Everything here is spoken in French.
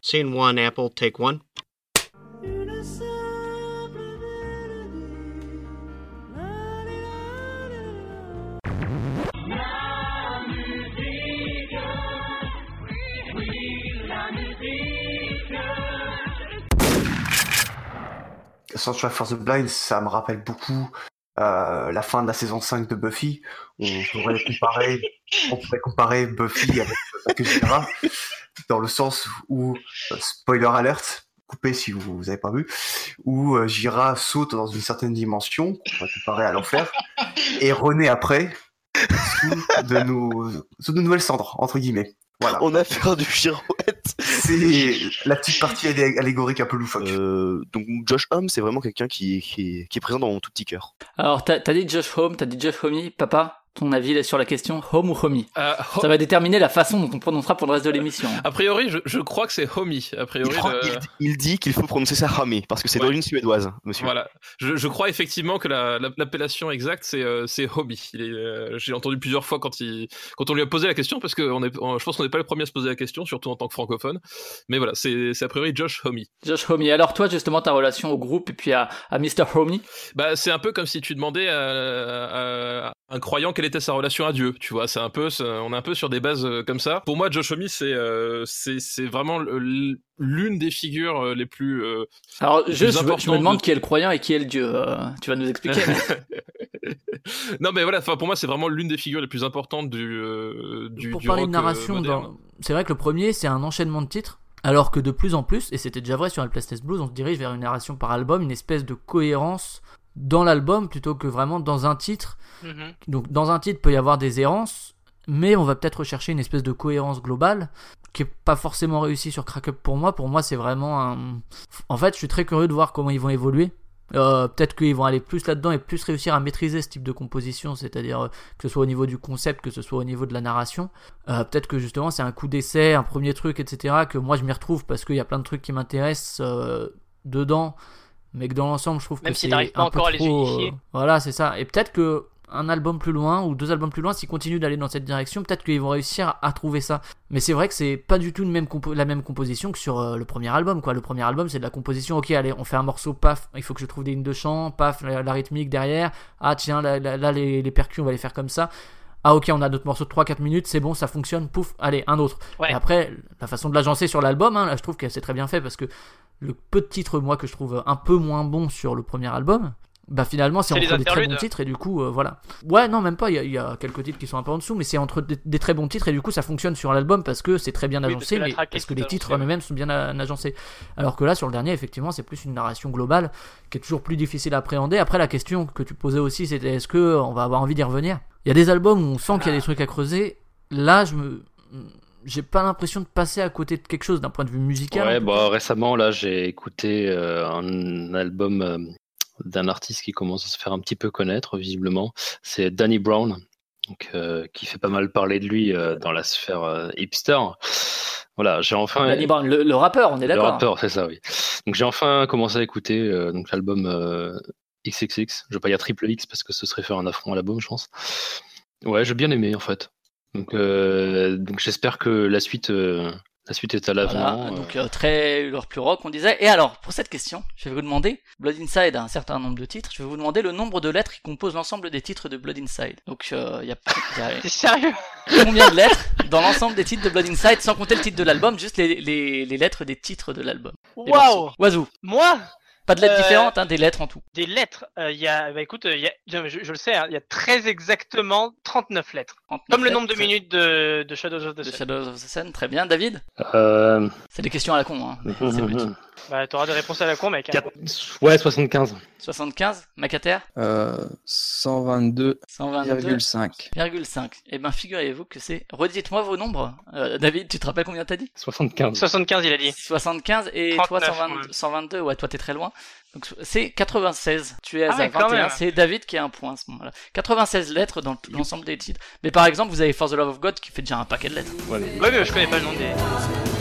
Scene one, Apple, take one. Sunshine for the Blind, ça me rappelle beaucoup euh, la fin de la saison 5 de Buffy. On pourrait comparer, on pourrait comparer Buffy avec Sakura dans le sens où, euh, spoiler alert, coupé si vous n'avez pas vu, où euh, Jira saute dans une certaine dimension, on va comparer à l'enfer, et renaît après sous de, nos, sous de nouvelles cendres, entre guillemets. Voilà. On a fait du girouette. C'est la petite partie allé- allégorique un peu loufoque. Euh, donc Josh Homme, c'est vraiment quelqu'un qui, qui, qui est présent dans mon tout petit cœur. Alors, t'as dit Josh Home, t'as dit Josh Homie. Papa, ton avis là, sur la question Home ou Homie Euh, ho- Ça va déterminer la façon dont on prononcera pour le reste de l'émission. A priori, je, je crois que c'est Homie. A Il, priori, croit- le- il- il dit qu'il faut prononcer ça Rami, parce que c'est Ouais. d'origine suédoise, monsieur. Voilà, je, je crois effectivement que la- la- l'appellation exacte c'est euh, est, euh, J'ai entendu plusieurs fois quand il quand on lui a posé la question parce que on est, on- je pense qu'on n'est pas les premiers à se poser la question, surtout en tant que francophone. Mais voilà, c'est c'est a priori Josh Homie. Josh Homie. Alors toi, justement, ta relation au groupe et puis à, à Mr. Homie? Bah c'est un peu comme si tu demandais à, à un croyant quelle était sa relation à Dieu. Tu vois, c'est un peu, c'est- on est un peu sur des bases euh, comme ça. Pour moi, Josh Homie c'est euh, c'est c'est vraiment l'une des figures euh, les plus euh, Alors, juste, plus je, me- demande de- qui est le croyant et qui est le dieu. Euh, tu vas nous expliquer. non mais voilà, enfin pour moi c'est vraiment l'une des figures les plus importantes du euh, du Pour du parler de narration, dans- c'est vrai que le premier, c'est un enchaînement de titres. Alors que de plus en plus, et c'était déjà vrai sur Helpless Test Blues, on se dirige vers une narration par album, une espèce de cohérence dans l'album plutôt que vraiment dans un titre. Mhm. Donc dans un titre peut y avoir des errances, mais on va peut-être rechercher une espèce de cohérence globale qui est pas forcément réussie sur Crack Up pour moi. Pour moi, c'est vraiment un. En fait, je suis très curieux de voir comment ils vont évoluer. Euh, peut-être qu'ils vont aller plus là-dedans et plus réussir à maîtriser ce type de composition, c'est-à-dire euh, que ce soit au niveau du concept, que ce soit au niveau de la narration. Euh, peut-être que justement c'est un coup d'essai, un premier truc, etc. Que moi je m'y retrouve parce qu'il y a plein de trucs qui m'intéressent euh, dedans, mais que dans l'ensemble je trouve Même que si c'est pas un peu encore à les trop, unifier. euh, voilà, c'est ça. Et peut-être que un album plus loin ou deux albums plus loin, s'ils continuent d'aller dans cette direction, peut-être qu'ils vont réussir à, à trouver ça. Mais c'est vrai que c'est pas du tout une même la même composition que sur euh, le premier album. Quoi. Le premier album, c'est de la composition. Ok, allez, on fait un morceau, paf, il faut que je trouve des lignes de chant, paf, la, la rythmique derrière. Ah tiens, là, là, là, les, les percus, on va les faire comme ça. Ah ok, on a notre morceau de 3-4 minutes, c'est bon, ça fonctionne, pouf, allez, un autre. Ouais. Et après, la façon de l'agencer sur l'album, hein, là, je trouve que c'est très bien fait parce que le peu de titres, moi, que je trouve un peu moins bon sur le premier album, bah finalement, c'est entre des très bons titres et du coup, euh, voilà. Ouais, non, même pas, il y, a- il y a quelques titres qui sont un peu en dessous, mais c'est entre des, des très bons titres et du coup, ça fonctionne sur l'album parce que c'est très bien Oui, parce agencé, que mais parce que les titres eux-mêmes sont bien agencés. Alors que là, sur le dernier, effectivement, c'est plus une narration globale qui est toujours plus difficile à appréhender. Après, la question que tu posais aussi, c'était est-ce que on va avoir envie d'y revenir? Il y a des albums où on sent qu'il y a des trucs à creuser. Là, je me. J'ai pas l'impression de passer à côté de quelque chose d'un point de vue musical. Ouais, bah récemment là, j'ai écouté euh, un album euh, d'un artiste qui commence à se faire un petit peu connaître visiblement. C'est Danny Brown, donc euh, qui fait pas mal parler de lui euh, dans la sphère euh, hipster. Voilà, j'ai enfin Danny Brown, le, le rappeur, on est le d'accord. rappeur, c'est ça, oui. Donc j'ai enfin commencé à écouter euh, donc l'album euh, XXX. Je vais pas dire triple X parce que ce serait faire un affront à l'album, je pense. Ouais, j'ai bien aimé en fait. Donc, euh, donc j'espère que la suite, euh, la suite est à. Voilà, euh. donc euh, très leur plus rock, on disait. Et alors, pour cette question, je vais vous demander, Blood Inside a un certain nombre de titres, je vais vous demander le nombre de lettres qui composent l'ensemble des titres de Blood Inside. Donc, euh, il y a, il y a T'es sérieux? combien de lettres dans l'ensemble des titres de Blood Inside, sans compter le titre de l'album, juste les, les, les lettres des titres de l'album? Waouh. Wazoo. Moi? Pas de lettres Euh, différentes, hein, des lettres en tout. Des lettres, euh, il y a, bah écoute, euh, il y a, je, le sais, hein, il y a très exactement 39 lettres. 39 Comme le nombre de minutes de, de Shadows of the de Sun. Shadows of the Sun. Très bien, David Euh, C'est des questions à la con, hein. mais c'est le but. Bah t'auras des réponses à la con, mec. hein. quatre- Ouais, 75. 75, Macater? Euh, 122,5. 122,5. Eh ben, figurez-vous que c'est. Redites-moi vos nombres. Euh, David, tu te rappelles combien t'as dit? 75. 75, il a dit. 75 et toi 39, 120 ouais. 122, ouais, toi t'es très loin. Donc c'est 96. Tu es Ah à ouais, quand 21. même. C'est David qui a un point à ce moment-là. 96 lettres dans l'ensemble des titres. Mais par exemple, vous avez For the Love of God qui fait déjà un paquet de lettres. Ouais, mais je connais pas le nom des.